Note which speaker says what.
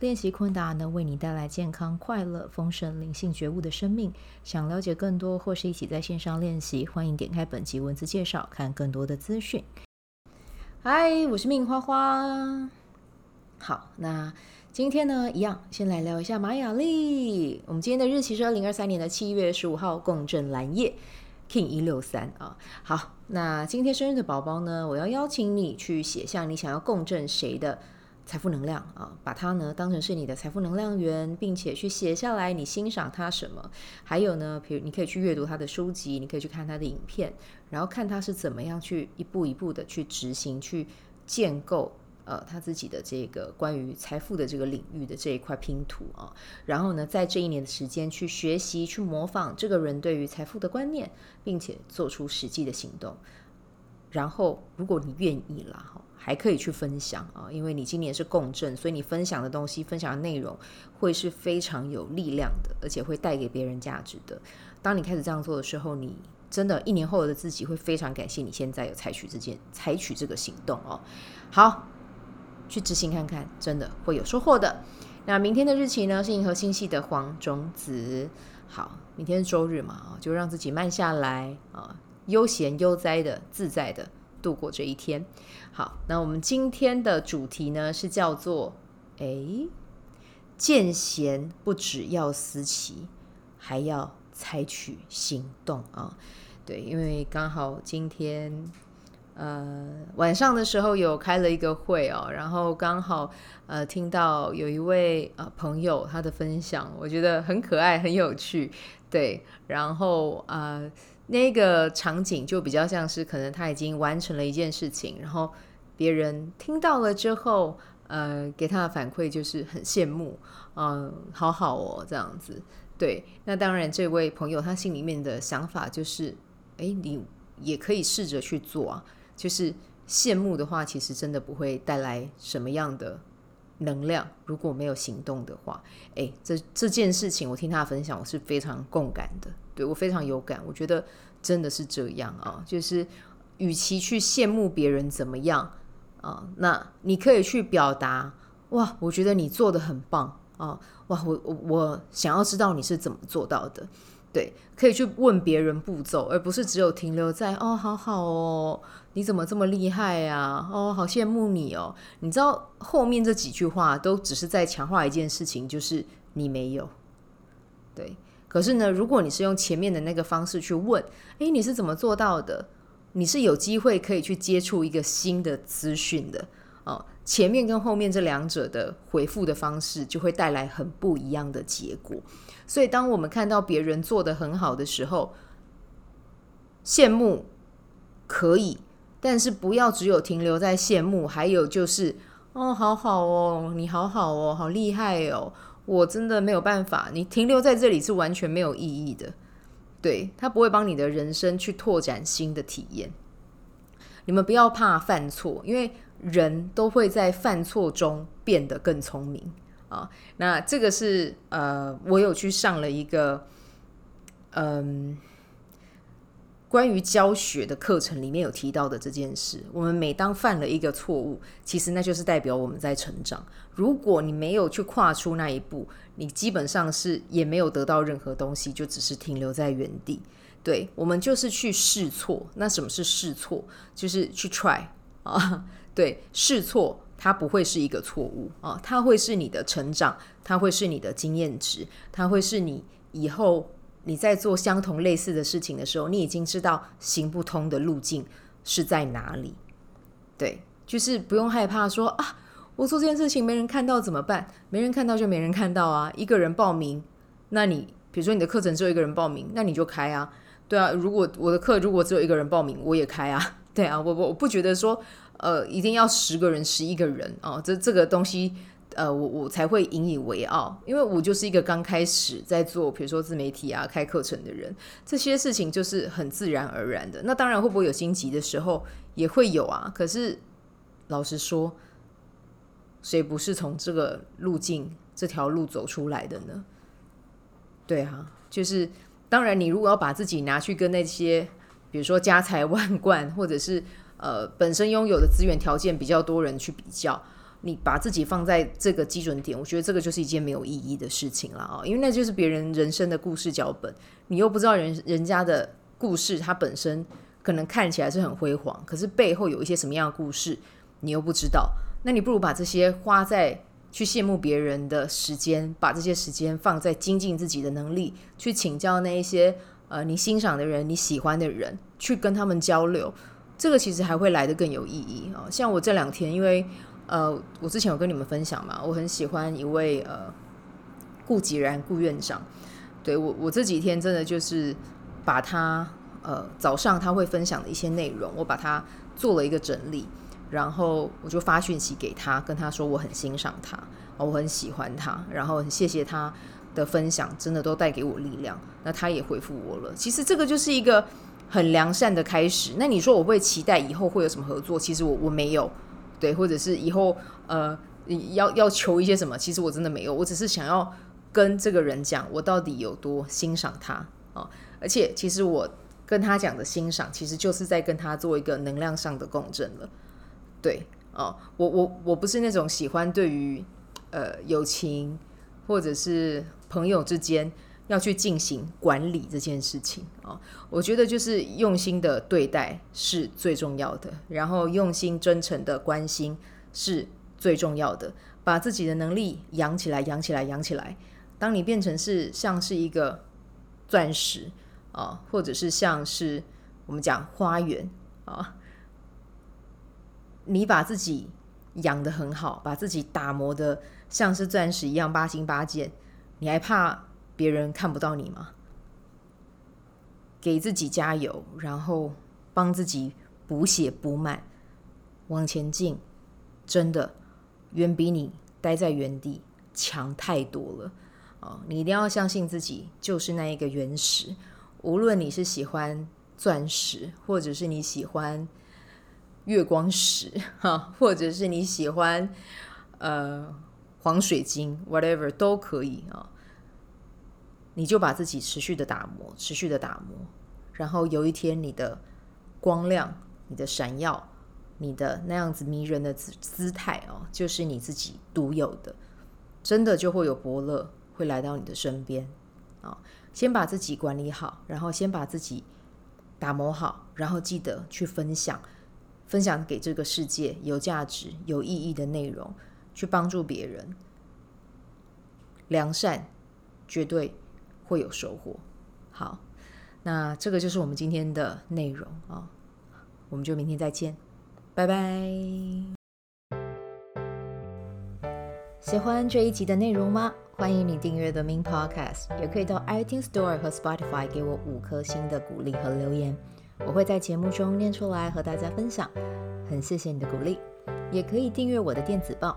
Speaker 1: 练习昆达能为你带来健康、快乐、丰盛、灵性觉悟的生命。想了解更多或是一起在线上练习，欢迎点开本集文字介绍，看更多的资讯。嗨，我是命花花。好，那今天呢，一样先来聊一下玛雅历。我们今天的日期是二零二三年的七月十五号，共振蓝夜 King 一六三啊。好，那今天生日的宝宝呢，我要邀请你去写下你想要共振谁的。财富能量啊，把它呢当成是你的财富能量源，并且去写下来你欣赏它什么。还有呢，比如你可以去阅读他的书籍，你可以去看他的影片，然后看他是怎么样去一步一步的去执行、去建构呃他自己的这个关于财富的这个领域的这一块拼图啊。然后呢，在这一年的时间去学习、去模仿这个人对于财富的观念，并且做出实际的行动。然后，如果你愿意啦，哈。还可以去分享啊，因为你今年是共振，所以你分享的东西、分享的内容会是非常有力量的，而且会带给别人价值的。当你开始这样做的时候，你真的，一年后的自己会非常感谢你现在有采取这件、采取这个行动哦。好，去执行看看，真的会有收获的。那明天的日期呢？是银河星系的黄种子。好，明天是周日嘛，就让自己慢下来啊，悠闲悠哉的、自在的。度过这一天，好，那我们今天的主题呢是叫做“哎，见贤不只要思齐，还要采取行动啊”。对，因为刚好今天呃晚上的时候有开了一个会哦，然后刚好呃听到有一位呃朋友他的分享，我觉得很可爱很有趣，对，然后呃。那个场景就比较像是，可能他已经完成了一件事情，然后别人听到了之后，呃，给他的反馈就是很羡慕，嗯、好好哦，这样子。对，那当然，这位朋友他心里面的想法就是，哎，你也可以试着去做啊。就是羡慕的话，其实真的不会带来什么样的能量，如果没有行动的话，哎，这这件事情我听他分享，我是非常共感的。对，我非常有感，我觉得真的是这样啊，就是与其去羡慕别人怎么样啊，那你可以去表达哇，我觉得你做的很棒啊，哇，我我我想要知道你是怎么做到的，对，可以去问别人步骤，而不是只有停留在哦，好好哦，你怎么这么厉害呀？哦，好羡慕你哦，你知道后面这几句话都只是在强化一件事情，就是你没有，对。可是呢，如果你是用前面的那个方式去问，诶，你是怎么做到的？你是有机会可以去接触一个新的资讯的哦。前面跟后面这两者的回复的方式，就会带来很不一样的结果。所以，当我们看到别人做得很好的时候，羡慕可以，但是不要只有停留在羡慕。还有就是，哦，好好哦，你好好哦，好厉害哦。我真的没有办法，你停留在这里是完全没有意义的，对，他不会帮你的人生去拓展新的体验。你们不要怕犯错，因为人都会在犯错中变得更聪明啊。那这个是呃，我有去上了一个嗯。关于教学的课程里面有提到的这件事，我们每当犯了一个错误，其实那就是代表我们在成长。如果你没有去跨出那一步，你基本上是也没有得到任何东西，就只是停留在原地。对，我们就是去试错。那什么是试错？就是去 try 啊。对，试错它不会是一个错误啊，它会是你的成长，它会是你的经验值，它会是你以后。你在做相同类似的事情的时候，你已经知道行不通的路径是在哪里。对，就是不用害怕说啊，我做这件事情没人看到怎么办？没人看到就没人看到啊。一个人报名，那你比如说你的课程只有一个人报名，那你就开啊。对啊，如果我的课如果只有一个人报名，我也开啊。对啊，我我我不觉得说呃一定要十个人、十一个人啊，这这个东西呃，我我才会引以为傲，因为我就是一个刚开始在做，比如说自媒体啊、开课程的人，这些事情就是很自然而然的。那当然会不会有心急的时候，也会有啊。可是老实说，谁不是从这个路径、这条路走出来的呢？对啊，就是当然，你如果要把自己拿去跟那些，比如说家财万贯，或者是呃本身拥有的资源条件比较多人去比较。你把自己放在这个基准点，我觉得这个就是一件没有意义的事情了啊！因为那就是别人人生的故事脚本，你又不知道人人家的故事，它本身可能看起来是很辉煌，可是背后有一些什么样的故事，你又不知道。那你不如把这些花在去羡慕别人的时间，把这些时间放在精进自己的能力，去请教那一些呃你欣赏的人、你喜欢的人，去跟他们交流，这个其实还会来得更有意义啊！像我这两天，因为呃，我之前有跟你们分享嘛，我很喜欢一位呃顾吉然顾院长，对，我我这几天真的就是把他呃早上他会分享的一些内容，我把它做了一个整理，然后我就发讯息给他，跟他说我很欣赏他，我很喜欢他，然后很谢谢他的分享，真的都带给我力量。那他也回复我了，其实这个就是一个很良善的开始。那你说我会期待以后会有什么合作？其实我我没有。对，或者是以后呃要要求一些什么，其实我真的没有，我只是想要跟这个人讲我到底有多欣赏他啊、而且其实我跟他讲的欣赏，其实就是在跟他做一个能量上的共振了。对哦，我我我不是那种喜欢对于呃友情或者是朋友之间。要去进行管理这件事情啊，我觉得就是用心的对待是最重要的，然后用心真诚的关心是最重要的，把自己的能力养起来，养起来，养起来。当你变成是像是一个钻石啊，或者是像是我们讲花园啊，你把自己养得很好，把自己打磨得像是钻石一样八星八箭，你还怕别人看不到你吗？给自己加油，然后帮自己补血补满，往前进，真的远比你待在原地强太多了啊！你一定要相信自己，就是那一个原石。无论你是喜欢钻石，或者是你喜欢月光石，哈，或者是你喜欢呃黄水晶，whatever 都可以啊。你就把自己持续的打磨，持续的打磨，然后有一天你的光亮、你的闪耀、你的那样子迷人的姿姿态哦，就是你自己独有的，真的就会有伯乐会来到你的身边啊、哦！先把自己管理好，然后先把自己打磨好，然后记得去分享，分享给这个世界有价值、有意义的内容，去帮助别人，良善绝对。会有收获。好，那这个就是我们今天的内容啊、我们就明天再见，拜拜。喜欢这一集的内容吗？欢迎你订阅 The Min Podcast，也可以到 iTunes Store 和 Spotify 给我五颗星的鼓励和留言，我会在节目中念出来和大家分享。很谢谢你的鼓励，也可以订阅我的电子报，